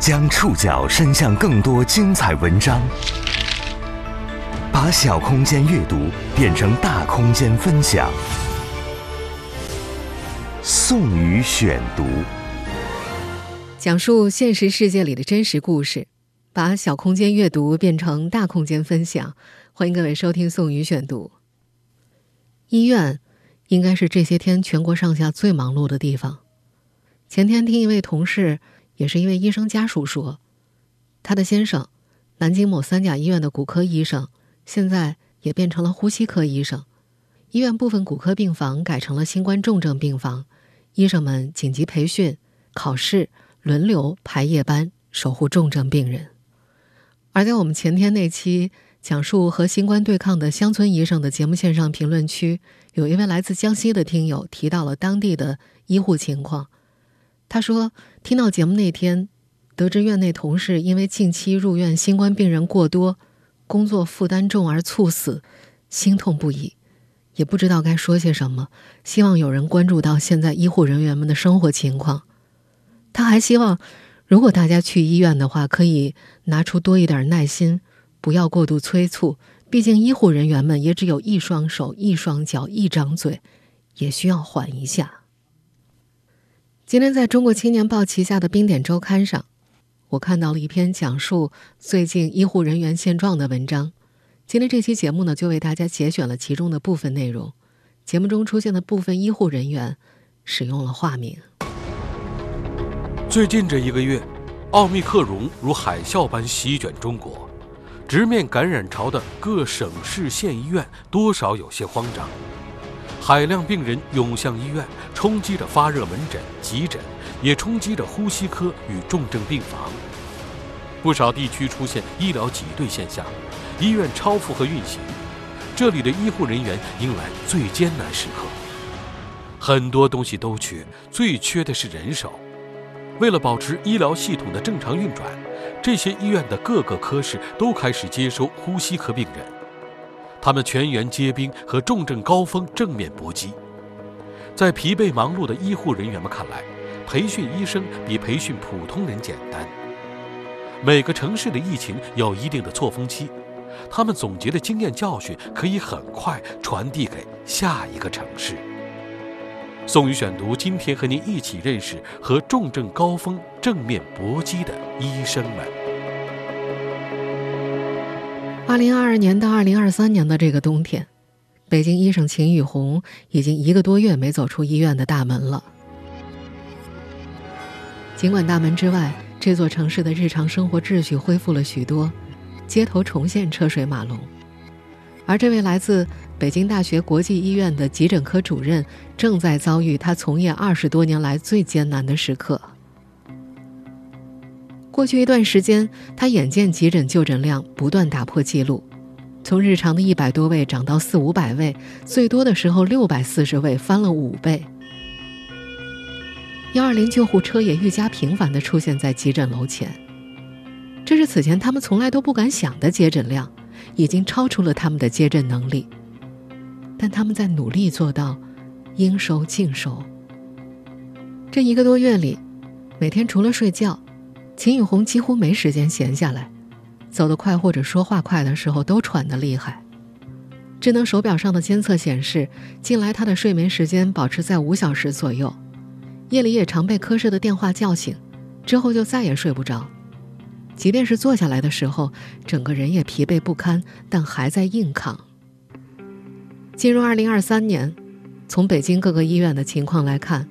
将触角伸向更多精彩文章，把小空间阅读变成大空间分享。宋宇选读，讲述现实世界里的真实故事，把小空间阅读变成大空间分享。欢迎各位收听宋宇选读。医院应该是这些天全国上下最忙碌的地方。前天听一位同事。也是一位医生家属说，他的先生，南京某三甲医院的骨科医生，现在也变成了呼吸科医生。医院部分骨科病房改成了新冠重症病房，医生们紧急培训、考试，轮流排夜班守护重症病人。而在我们前天那期讲述和新冠对抗的乡村医生的节目线上评论区，有一位来自江西的听友提到了当地的医护情况。他说：“听到节目那天，得知院内同事因为近期入院新冠病人过多，工作负担重而猝死，心痛不已，也不知道该说些什么。希望有人关注到现在医护人员们的生活情况。他还希望，如果大家去医院的话，可以拿出多一点耐心，不要过度催促。毕竟医护人员们也只有一双手、一双脚、一张嘴，也需要缓一下。”今天在中国青年报旗下的《冰点周刊》上，我看到了一篇讲述最近医护人员现状的文章。今天这期节目呢，就为大家节选了其中的部分内容。节目中出现的部分医护人员使用了化名。最近这一个月，奥密克戎如海啸般席卷中国，直面感染潮的各省市县医院多少有些慌张。海量病人涌向医院，冲击着发热门诊、急诊，也冲击着呼吸科与重症病房。不少地区出现医疗挤兑现象，医院超负荷运行，这里的医护人员迎来最艰难时刻。很多东西都缺，最缺的是人手。为了保持医疗系统的正常运转，这些医院的各个科室都开始接收呼吸科病人。他们全员皆兵和重症高峰正面搏击，在疲惫忙碌的医护人员们看来，培训医生比培训普通人简单。每个城市的疫情有一定的错峰期，他们总结的经验教训可以很快传递给下一个城市。宋宇选读，今天和您一起认识和重症高峰正面搏击的医生们。二零二二年到二零二三年的这个冬天，北京医生秦雨红已经一个多月没走出医院的大门了。尽管大门之外，这座城市的日常生活秩序恢复了许多，街头重现车水马龙，而这位来自北京大学国际医院的急诊科主任，正在遭遇他从业二十多年来最艰难的时刻。过去一段时间，他眼见急诊就诊量不断打破记录，从日常的一百多位涨到四五百位，最多的时候六百四十位，翻了五倍。幺二零救护车也愈加频繁地出现在急诊楼前，这是此前他们从来都不敢想的接诊量，已经超出了他们的接诊能力。但他们在努力做到应收尽收。这一个多月里，每天除了睡觉。秦雨红几乎没时间闲下来，走得快或者说话快的时候都喘得厉害。智能手表上的监测显示，近来他的睡眠时间保持在五小时左右，夜里也常被科室的电话叫醒，之后就再也睡不着。即便是坐下来的时候，整个人也疲惫不堪，但还在硬扛。进入二零二三年，从北京各个医院的情况来看，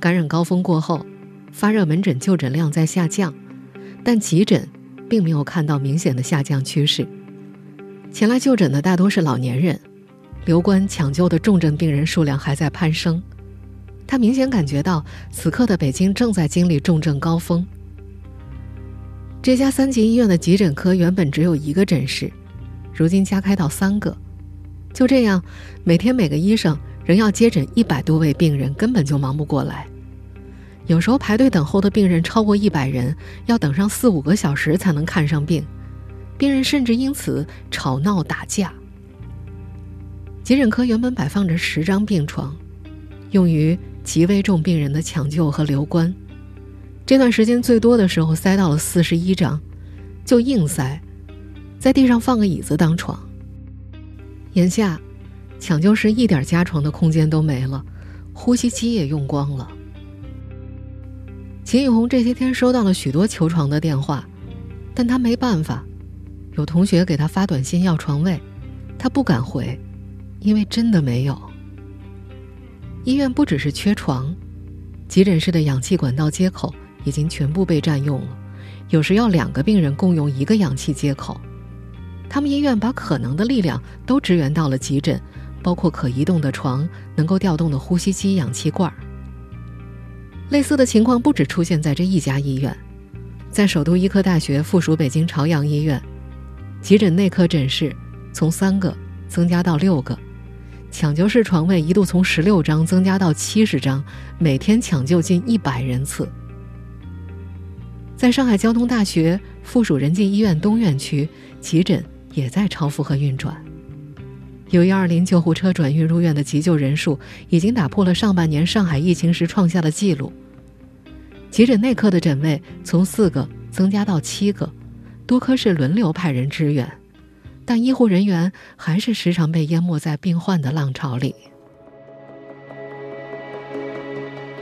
感染高峰过后，发热门诊就诊量在下降。但急诊并没有看到明显的下降趋势，前来就诊的大多是老年人，留观抢救的重症病人数量还在攀升。他明显感觉到，此刻的北京正在经历重症高峰。这家三级医院的急诊科原本只有一个诊室，如今加开到三个。就这样，每天每个医生仍要接诊一百多位病人，根本就忙不过来。有时候排队等候的病人超过一百人，要等上四五个小时才能看上病，病人甚至因此吵闹打架。急诊科原本摆放着十张病床，用于极危重病人的抢救和留观，这段时间最多的时候塞到了四十一张，就硬塞，在地上放个椅子当床。眼下，抢救室一点加床的空间都没了，呼吸机也用光了。秦雨红这些天收到了许多求床的电话，但他没办法。有同学给他发短信要床位，他不敢回，因为真的没有。医院不只是缺床，急诊室的氧气管道接口已经全部被占用了，有时要两个病人共用一个氧气接口。他们医院把可能的力量都支援到了急诊，包括可移动的床、能够调动的呼吸机、氧气罐儿。类似的情况不止出现在这一家医院，在首都医科大学附属北京朝阳医院。急诊内科诊室从三个增加到六个，抢救室床位一度从十六张增加到七十张，每天抢救近一百人次。在上海交通大学附属仁济医院东院区，急诊也在超负荷运转。由幺二零救护车转运入院的急救人数已经打破了上半年上海疫情时创下的记录。急诊内科的诊位从四个增加到七个。多科室轮流派人支援，但医护人员还是时常被淹没在病患的浪潮里。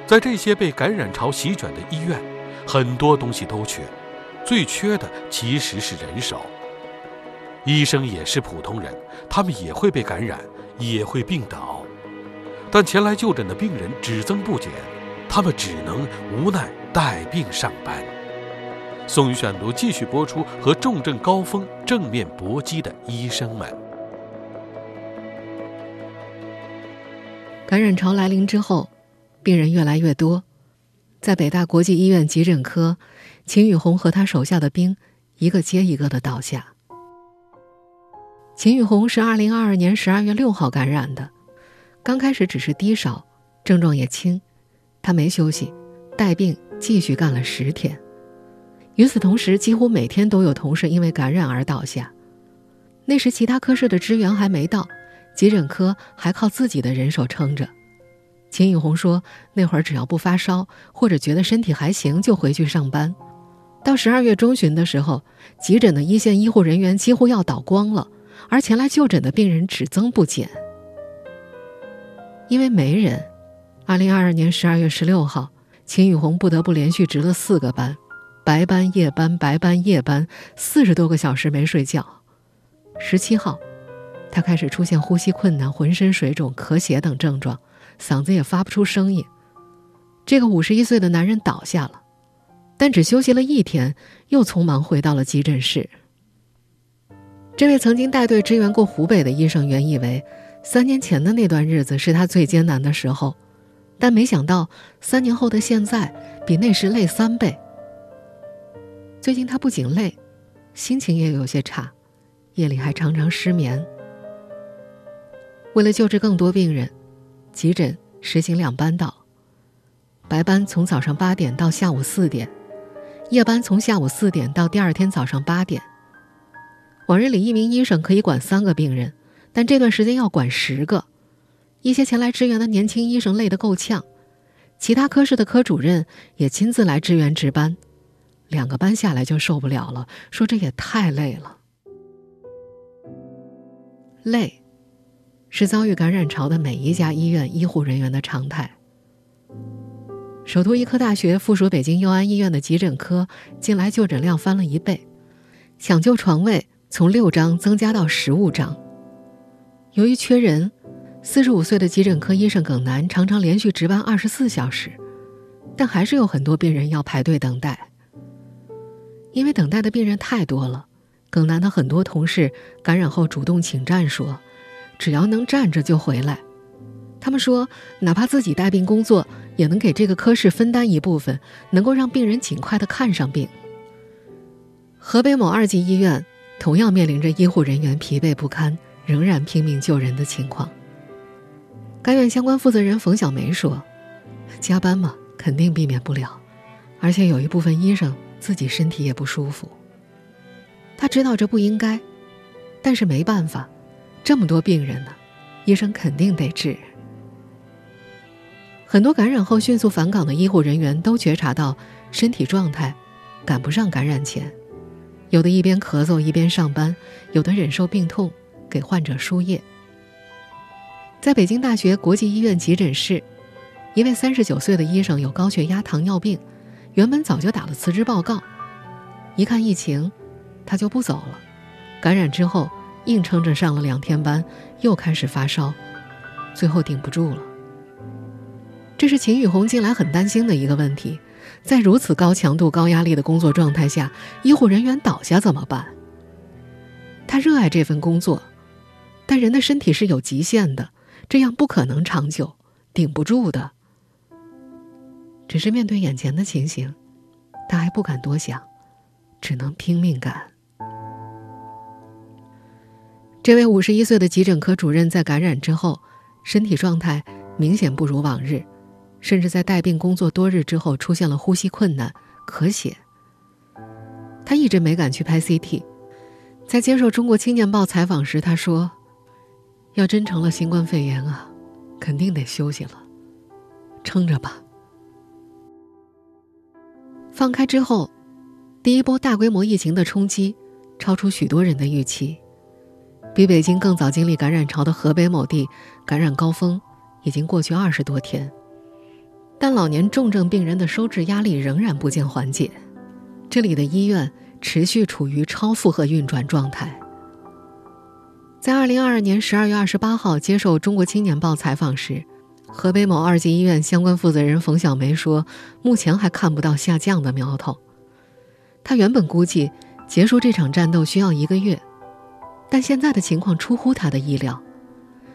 在这些被感染潮席卷的医院，很多东西都缺，最缺的其实是人手。医生也是普通人，他们也会被感染，也会病倒，但前来就诊的病人只增不减，他们只能无奈带病上班。宋宇选读继续播出，和重症高峰正面搏击的医生们。感染潮来临之后，病人越来越多，在北大国际医院急诊科，秦雨红和他手下的兵一个接一个的倒下。秦雨红是二零二二年十二月六号感染的，刚开始只是低烧，症状也轻，他没休息，带病继续干了十天。与此同时，几乎每天都有同事因为感染而倒下。那时，其他科室的支援还没到，急诊科还靠自己的人手撑着。秦雨红说：“那会儿只要不发烧，或者觉得身体还行，就回去上班。到十二月中旬的时候，急诊的一线医护人员几乎要倒光了，而前来就诊的病人只增不减。因为没人，二零二二年十二月十六号，秦雨红不得不连续值了四个班。”白班、夜班、白班、夜班，四十多个小时没睡觉。十七号，他开始出现呼吸困难、浑身水肿、咳血等症状，嗓子也发不出声音。这个五十一岁的男人倒下了，但只休息了一天，又匆忙回到了急诊室。这位曾经带队支援过湖北的医生原以为，三年前的那段日子是他最艰难的时候，但没想到三年后的现在，比那时累三倍。最近他不仅累，心情也有些差，夜里还常常失眠。为了救治更多病人，急诊实行两班倒，白班从早上八点到下午四点，夜班从下午四点到第二天早上八点。往日里一名医生可以管三个病人，但这段时间要管十个。一些前来支援的年轻医生累得够呛，其他科室的科主任也亲自来支援值班。两个班下来就受不了了，说这也太累了。累，是遭遇感染潮的每一家医院医护人员的常态。首都医科大学附属北京佑安医院的急诊科近来就诊量翻了一倍，抢救床位从六张增加到十五张。由于缺人，四十五岁的急诊科医生耿楠常常连续值班二十四小时，但还是有很多病人要排队等待。因为等待的病人太多了，耿楠的很多同事感染后主动请战，说只要能站着就回来。他们说，哪怕自己带病工作，也能给这个科室分担一部分，能够让病人尽快的看上病。河北某二级医院同样面临着医护人员疲惫不堪，仍然拼命救人的情况。该院相关负责人冯小梅说：“加班嘛，肯定避免不了，而且有一部分医生。”自己身体也不舒服，他知道这不应该，但是没办法，这么多病人呢，医生肯定得治。很多感染后迅速返岗的医护人员都觉察到身体状态赶不上感染前，有的一边咳嗽一边上班，有的忍受病痛给患者输液。在北京大学国际医院急诊室，一位三十九岁的医生有高血压、糖尿病，原本早就打了辞职报告，一看疫情，他就不走了。感染之后，硬撑着上了两天班，又开始发烧，最后顶不住了。这是秦雨红近来很担心的一个问题，在如此高强度、高压力的工作状态下，医护人员倒下怎么办？他热爱这份工作，但人的身体是有极限的，这样不可能长久，顶不住的。只是面对眼前的情形，他还不敢多想，只能拼命干。这位五十一岁的急诊科主任在感染之后，身体状态明显不如往日。甚至在带病工作多日之后，出现了呼吸困难、咳血。他一直没敢去拍 CT。在接受《中国青年报》采访时，他说：“要真成了新冠肺炎啊，肯定得休息了，撑着吧。”放开之后，第一波大规模疫情的冲击超出许多人的预期。比北京更早经历感染潮的河北某地，感染高峰已经过去二十多天。但老年重症病人的收治压力仍然不见缓解，这里的医院持续处于超负荷运转状态。在二零二二年十二月二十八号接受《中国青年报》采访时，河北某二级医院相关负责人冯小梅说：“目前还看不到下降的苗头。”他原本估计结束这场战斗需要一个月，但现在的情况出乎他的意料，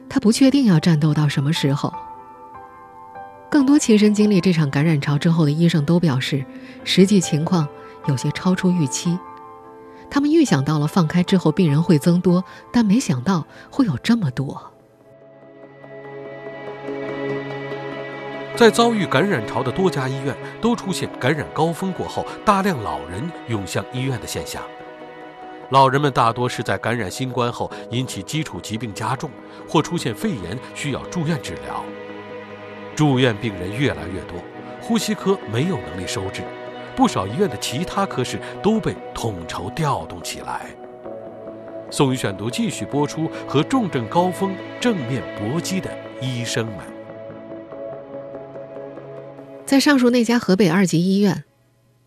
他不确定要战斗到什么时候。更多亲身经历这场感染潮之后的医生都表示，实际情况有些超出预期。他们预想到了放开之后病人会增多，但没想到会有这么多。在遭遇感染潮的多家医院，都出现感染高峰过后大量老人涌向医院的现象。老人们大多是在感染新冠后引起基础疾病加重，或出现肺炎需要住院治疗。住院病人越来越多，呼吸科没有能力收治，不少医院的其他科室都被统筹调动起来。宋宇选读继续播出和重症高峰正面搏击的医生们。在上述那家河北二级医院，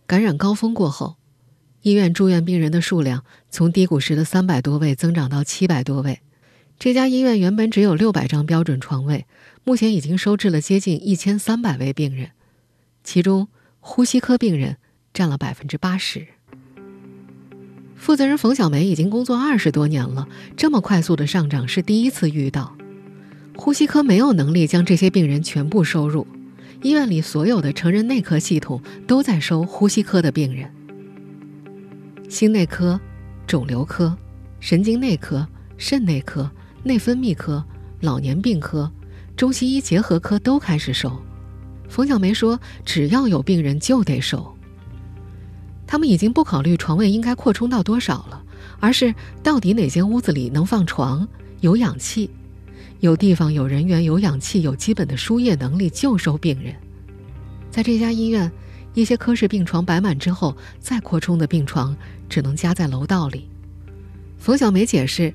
感染高峰过后，医院住院病人的数量从低谷时的三百多位增长到七百多位。这家医院原本只有六百张标准床位。目前已经收治了接近一千三百位病人，其中呼吸科病人占了百分之八十。负责人冯小梅已经工作二十多年了，这么快速的上涨是第一次遇到。呼吸科没有能力将这些病人全部收入，医院里所有的成人内科系统都在收呼吸科的病人。心内科、肿瘤科、神经内科、肾内科、内分泌科、老年病科。中西医结合科都开始收，冯小梅说：“只要有病人就得收。”他们已经不考虑床位应该扩充到多少了，而是到底哪间屋子里能放床、有氧气、有地方、有人员、有氧气、有基本的输液能力就收病人。在这家医院，一些科室病床摆满之后，再扩充的病床只能加在楼道里。冯小梅解释，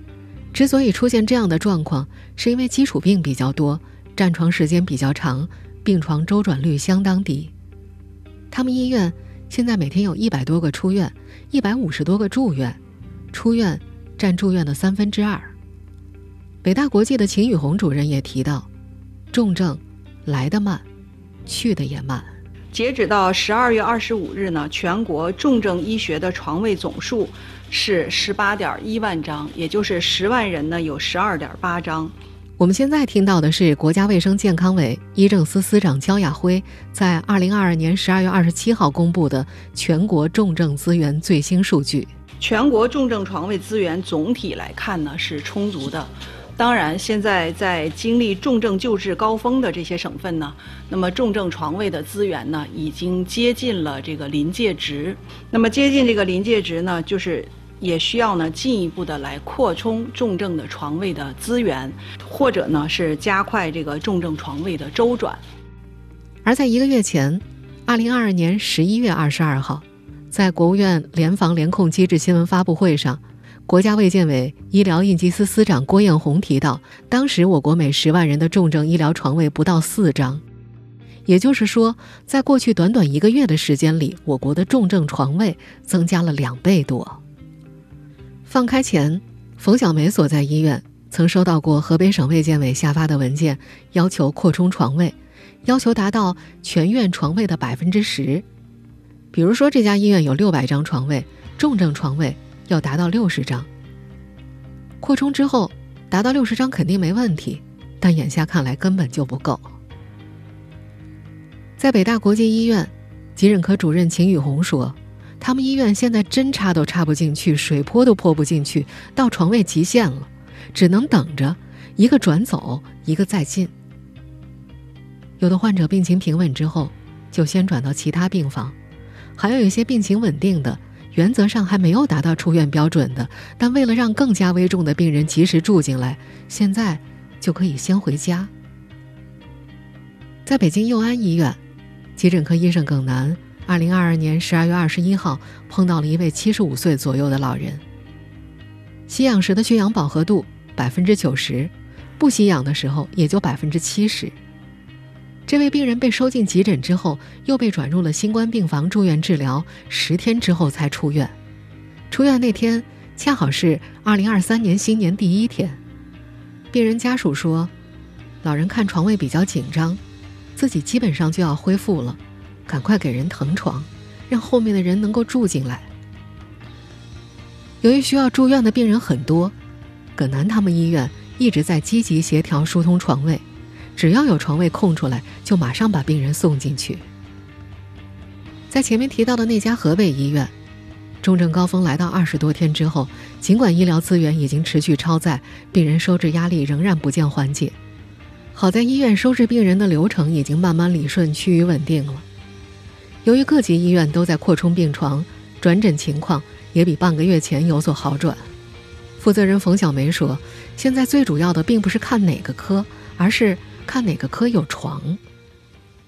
之所以出现这样的状况，是因为基础病比较多。占床时间比较长，病床周转率相当低。他们医院现在每天有一百多个出院，一百五十多个住院，出院占住院的三分之二。北大国际的秦宇红主任也提到，重症来得慢，去的也慢。截止到十二月二十五日呢，全国重症医学的床位总数是十八点一万张，也就是十万人呢有十二点八张。我们现在听到的是国家卫生健康委医政司司长焦亚辉在二零二二年十二月二十七号公布的全国重症资源最新数据。全国重症床位资源总体来看呢是充足的，当然现在在经历重症救治高峰的这些省份呢，那么重症床位的资源呢已经接近了这个临界值。那么接近这个临界值呢，就是。也需要呢进一步的来扩充重症的床位的资源，或者呢是加快这个重症床位的周转。而在一个月前，二零二二年十一月二十二号，在国务院联防联控机制新闻发布会上，国家卫健委医疗应急司司长郭艳红提到，当时我国每十万人的重症医疗床位不到四张，也就是说，在过去短短一个月的时间里，我国的重症床位增加了两倍多。放开前，冯小梅所在医院曾收到过河北省卫健委下发的文件，要求扩充床位。要求达到全院床位的百分之十，比如说这家医院有六百张床位，重症床位要达到六十张。扩充之后达到六十张肯定没问题，但眼下看来根本就不够。在北大国际医院，急诊科主任秦宇红说：“他们医院现在针插都插不进去，水泼都泼不进去，到床位极限了，只能等着一个转走，一个再进。”有的患者病情平稳之后，就先转到其他病房；还有一些病情稳定的，原则上还没有达到出院标准的，但为了让更加危重的病人及时住进来，现在就可以先回家。在北京佑安医院，急诊科医生耿楠，二零二二年十二月二十一号碰到了一位七十五岁左右的老人，吸氧时的血氧饱和度百分之九十，不吸氧的时候也就百分之七十。这位病人被收进急诊之后，又被转入了新冠病房住院治疗，十天之后才出院。出院那天恰好是二零二三年新年第一天。病人家属说，老人看床位比较紧张，自己基本上就要恢复了，赶快给人腾床，让后面的人能够住进来。由于需要住院的病人很多，葛南他们医院一直在积极协调疏通床位。只要有床位空出来，就马上把病人送进去。在前面提到的那家河北医院，重症高峰来到二十多天之后，尽管医疗资源已经持续超载，病人收治压力仍然不见缓解。好在医院收治病人的流程已经慢慢理顺，趋于稳定了。由于各级医院都在扩充病床，转诊情况也比半个月前有所好转。负责人冯小梅说：“现在最主要的并不是看哪个科，而是……”看哪个科有床。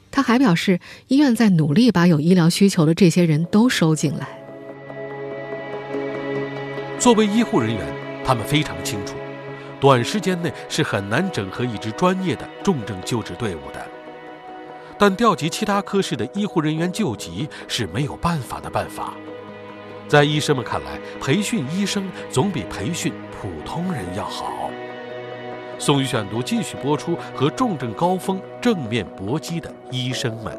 他还表示，医院在努力把有医疗需求的这些人都收进来。作为医护人员，他们非常清楚，短时间内是很难整合一支专业的重症救治队伍的。但调集其他科室的医护人员救急是没有办法的办法。在医生们看来，培训医生总比培训普通人要好。宋宇选读继续播出和重症高峰正面搏击的医生们。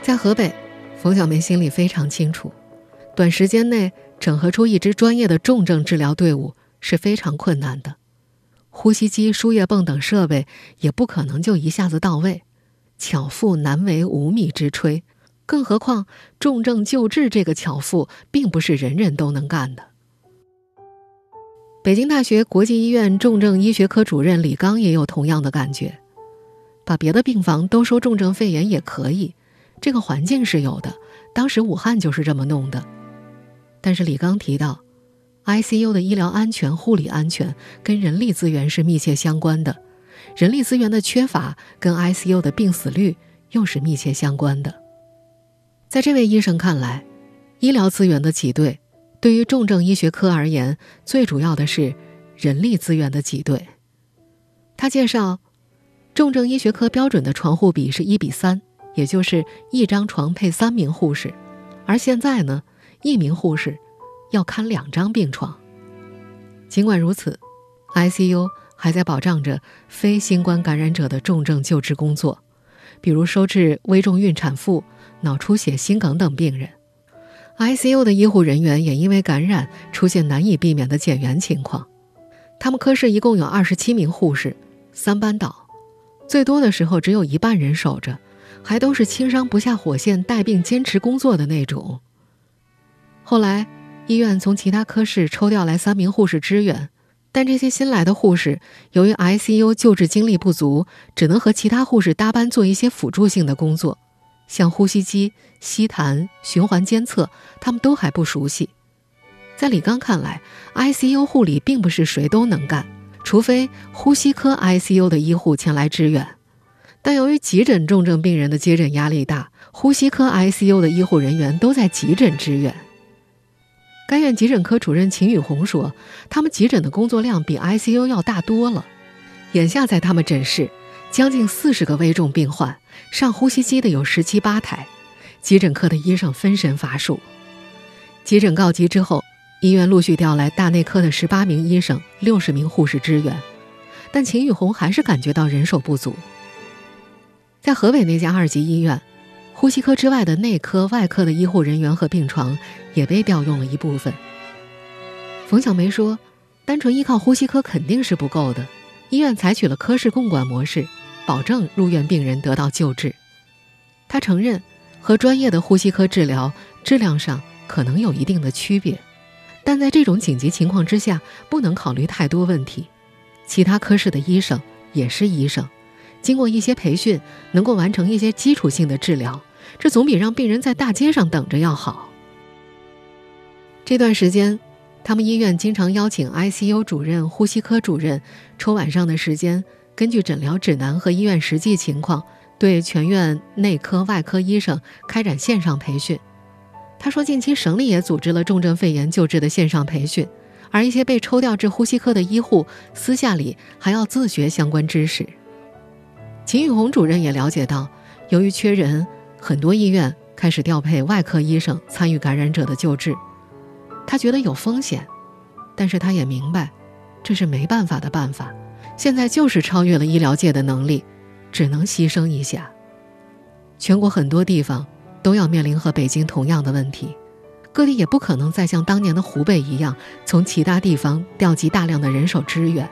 在河北，冯小梅心里非常清楚，短时间内整合出一支专业的重症治疗队伍是非常困难的。呼吸机、输液泵等设备也不可能就一下子到位，巧妇难为无米之炊。更何况，重症救治这个巧妇，并不是人人都能干的。北京大学国际医院重症医学科主任李刚也有同样的感觉，把别的病房都收重症肺炎也可以，这个环境是有的。当时武汉就是这么弄的。但是李刚提到，ICU 的医疗安全、护理安全跟人力资源是密切相关的，人力资源的缺乏跟 ICU 的病死率又是密切相关的。在这位医生看来，医疗资源的挤兑。对于重症医学科而言，最主要的是人力资源的挤兑。他介绍，重症医学科标准的床护比是一比三，也就是一张床配三名护士，而现在呢，一名护士要看两张病床。尽管如此，ICU 还在保障着非新冠感染者的重症救治工作，比如收治危重孕产妇、脑出血、心梗等病人。ICU 的医护人员也因为感染出现难以避免的减员情况。他们科室一共有二十七名护士，三班倒，最多的时候只有一半人守着，还都是轻伤不下火线、带病坚持工作的那种。后来，医院从其他科室抽调来三名护士支援，但这些新来的护士由于 ICU 救治精力不足，只能和其他护士搭班做一些辅助性的工作。像呼吸机、吸痰、循环监测，他们都还不熟悉。在李刚看来，ICU 护理并不是谁都能干，除非呼吸科 ICU 的医护前来支援。但由于急诊重症病人的接诊压力大，呼吸科 ICU 的医护人员都在急诊支援。该院急诊科主任秦宇红说：“他们急诊的工作量比 ICU 要大多了。眼下在他们诊室，将近四十个危重病患，上呼吸机的有十七八台，急诊科的医生分身乏术。急诊告急之后，医院陆续调来大内科的十八名医生、六十名护士支援，但秦宇红还是感觉到人手不足。”在河北那家二级医院，呼吸科之外的内科、外科的医护人员和病床也被调用了一部分。冯小梅说：“单纯依靠呼吸科肯定是不够的，医院采取了科室共管模式，保证入院病人得到救治。”她承认，和专业的呼吸科治疗质量上可能有一定的区别，但在这种紧急情况之下，不能考虑太多问题。其他科室的医生也是医生。经过一些培训，能够完成一些基础性的治疗，这总比让病人在大街上等着要好。这段时间，他们医院经常邀请 ICU 主任、呼吸科主任抽晚上的时间，根据诊疗指南和医院实际情况，对全院内科、外科医生开展线上培训。他说，近期省里也组织了重症肺炎救治的线上培训，而一些被抽调至呼吸科的医护，私下里还要自学相关知识。秦玉红主任也了解到，由于缺人，很多医院开始调配外科医生参与感染者的救治。他觉得有风险，但是他也明白，这是没办法的办法。现在就是超越了医疗界的能力，只能牺牲一下。全国很多地方都要面临和北京同样的问题，各地也不可能再像当年的湖北一样，从其他地方调集大量的人手支援。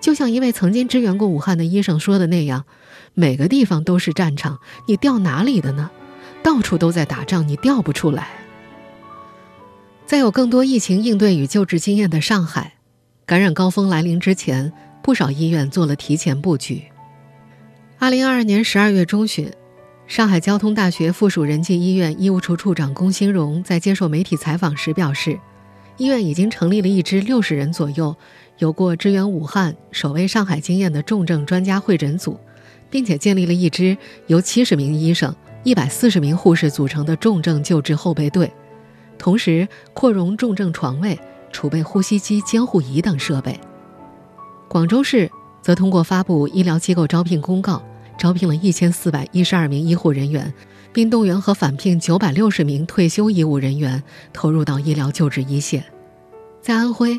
就像一位曾经支援过武汉的医生说的那样，每个地方都是战场，你调哪里的呢？到处都在打仗，你调不出来。在有更多疫情应对与救治经验的上海，感染高峰来临之前，不少医院做了提前布局。二零二二年十二月中旬，上海交通大学附属仁济医院医务处处长龚新荣在接受媒体采访时表示，医院已经成立了一支六十人左右。有过支援武汉、守卫上海经验的重症专家会诊组，并且建立了一支由七十名医生、一百四十名护士组成的重症救治后备队，同时扩容重症床位、储备呼吸机、监护仪等设备。广州市则通过发布医疗机构招聘公告，招聘了一千四百一十二名医护人员，并动员和返聘九百六十名退休医务人员投入到医疗救治一线。在安徽。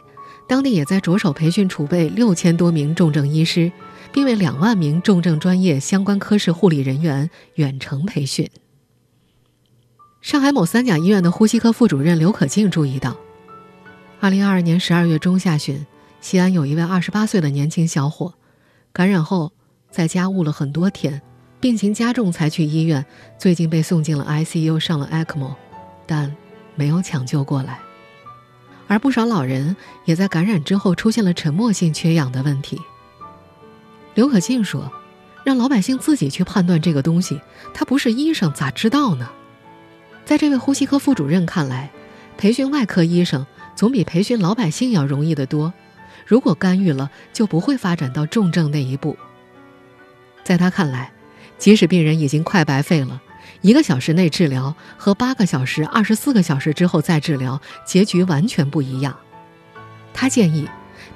当地也在着手培训储备六千多名重症医师，并为两万名重症专业相关科室护理人员远程培训。上海某三甲医院的呼吸科副主任刘可静注意到，二零二二年十二月中下旬，西安有一位二十八岁的年轻小伙，感染后在家捂了很多天，病情加重才去医院，最近被送进了 ICU，上了 ECMO，但没有抢救过来。而不少老人也在感染之后出现了沉默性缺氧的问题。刘可静说：“让老百姓自己去判断这个东西，他不是医生咋知道呢？”在这位呼吸科副主任看来，培训外科医生总比培训老百姓要容易得多。如果干预了，就不会发展到重症那一步。在他看来，即使病人已经快白费了。一个小时内治疗和八个小时、二十四个小时之后再治疗，结局完全不一样。他建议，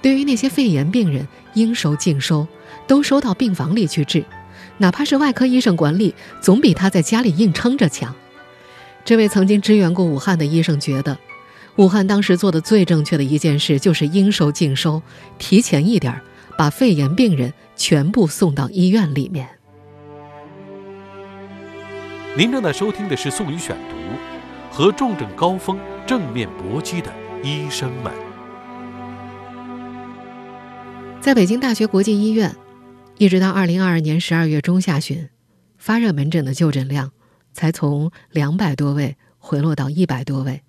对于那些肺炎病人，应收尽收，都收到病房里去治，哪怕是外科医生管理，总比他在家里硬撑着强。这位曾经支援过武汉的医生觉得，武汉当时做的最正确的一件事就是应收尽收，提前一点把肺炎病人全部送到医院里面。您正在收听的是《宋宇选读》，和重症高峰正面搏击的医生们。在北京大学国际医院，一直到二零二二年十二月中下旬，发热门诊的就诊量才从两百多位回落到一百多位。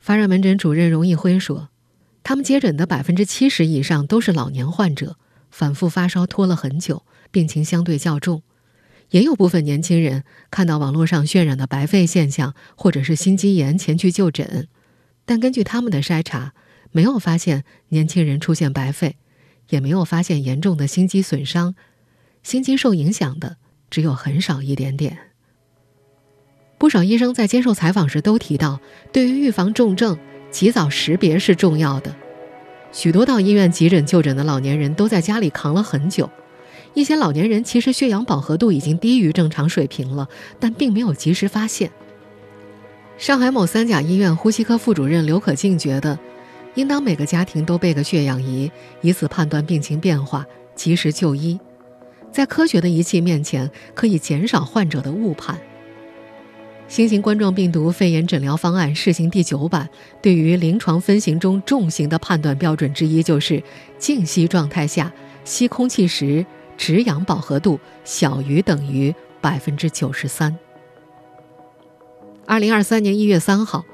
发热门诊主任荣毅辉说：“他们接诊的百分之七十以上都是老年患者，反复发烧拖了很久，病情相对较重。”也有部分年轻人看到网络上渲染的白肺现象，或者是心肌炎前去就诊，但根据他们的筛查，没有发现年轻人出现白肺，也没有发现严重的心肌损伤，心肌受影响的只有很少一点点。不少医生在接受采访时都提到，对于预防重症，及早识别是重要的。许多到医院急诊就诊的老年人都在家里扛了很久，一些老年人其实血氧饱和度已经低于正常水平了，但并没有及时发现。上海某三甲医院呼吸科副主任刘可静觉得，应当每个家庭都备个血氧仪，以此判断病情变化，及时就医。在科学的仪器面前，可以减少患者的误判。新型冠状病毒肺炎诊疗方案试行第九版，对于临床分型中重型的判断标准之一，就是静息状态下吸空气时止氧饱和度小于等于百分之九十三。二零二三年一月三号，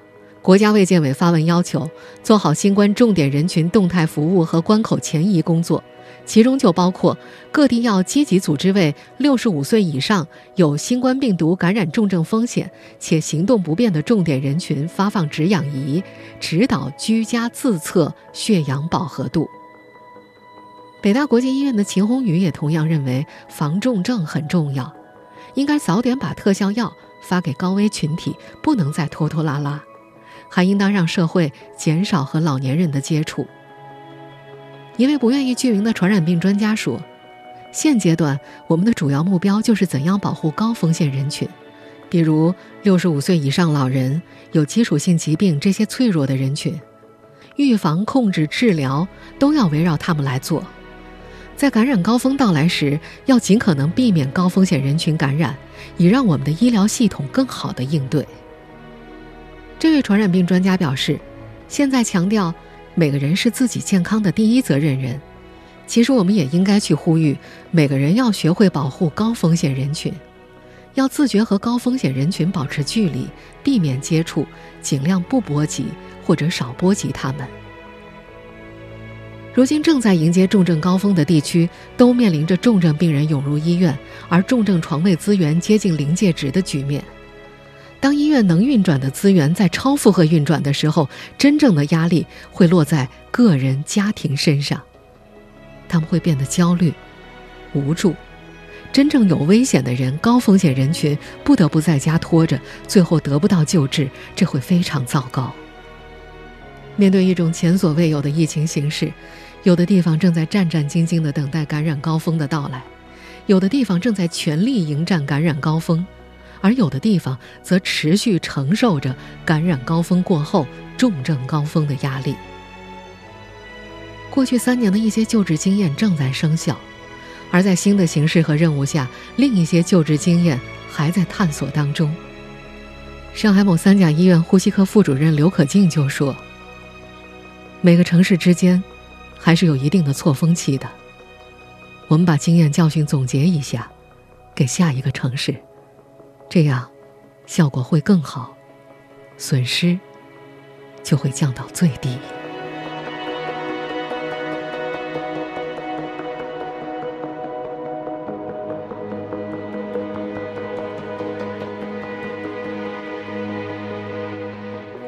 国家卫健委发文要求做好新冠重点人群动态服务和关口前移工作。其中就包括各地要积极组织为六十五岁以上有新冠病毒感染重症风险且行动不便的重点人群发放止氧仪，指导居家自测血氧饱和度。北大国际医院的秦红宇也同样认为，防重症很重要，应该早点把特效药发给高危群体，不能再拖拖拉拉，还应当让社会减少和老年人的接触。一位不愿意具名的传染病专家说：“现阶段，我们的主要目标就是怎样保护高风险人群，比如六十五岁以上老人、有基础性疾病这些脆弱的人群，预防、控制、治疗都要围绕他们来做。在感染高峰到来时，要尽可能避免高风险人群感染，以让我们的医疗系统更好的应对。”这位传染病专家表示：“现在强调。”每个人是自己健康的第一责任人，其实我们也应该去呼吁每个人要学会保护高风险人群，要自觉和高风险人群保持距离，避免接触，尽量不波及或者少波及他们。如今正在迎接重症高峰的地区，都面临着重症病人涌入医院，而重症床位资源接近临界值的局面。当医院能运转的资源在超负荷运转的时候，真正的压力会落在个人家庭身上，他们会变得焦虑、无助。真正有危险的人、高风险人群不得不在家拖着，最后得不到救治，这会非常糟糕。面对一种前所未有的疫情形势，有的地方正在战战兢兢地等待感染高峰的到来，有的地方正在全力迎战感染高峰。而有的地方则持续承受着感染高峰过后重症高峰的压力。过去三年的一些救治经验正在生效，而在新的形势和任务下，另一些救治经验还在探索当中。上海某三甲医院呼吸科副主任刘可静就说：“每个城市之间还是有一定的错峰期的，我们把经验教训总结一下，给下一个城市。”这样，效果会更好，损失就会降到最低。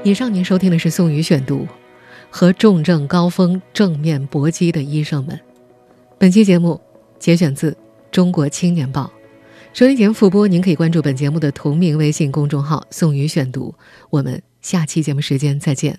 以上您收听的是宋宇选读，和重症高峰正面搏击的医生们。本期节目节选自《中国青年报》。收音节复播，您可以关注本节目的同名微信公众号“宋宇选读”。我们下期节目时间再见。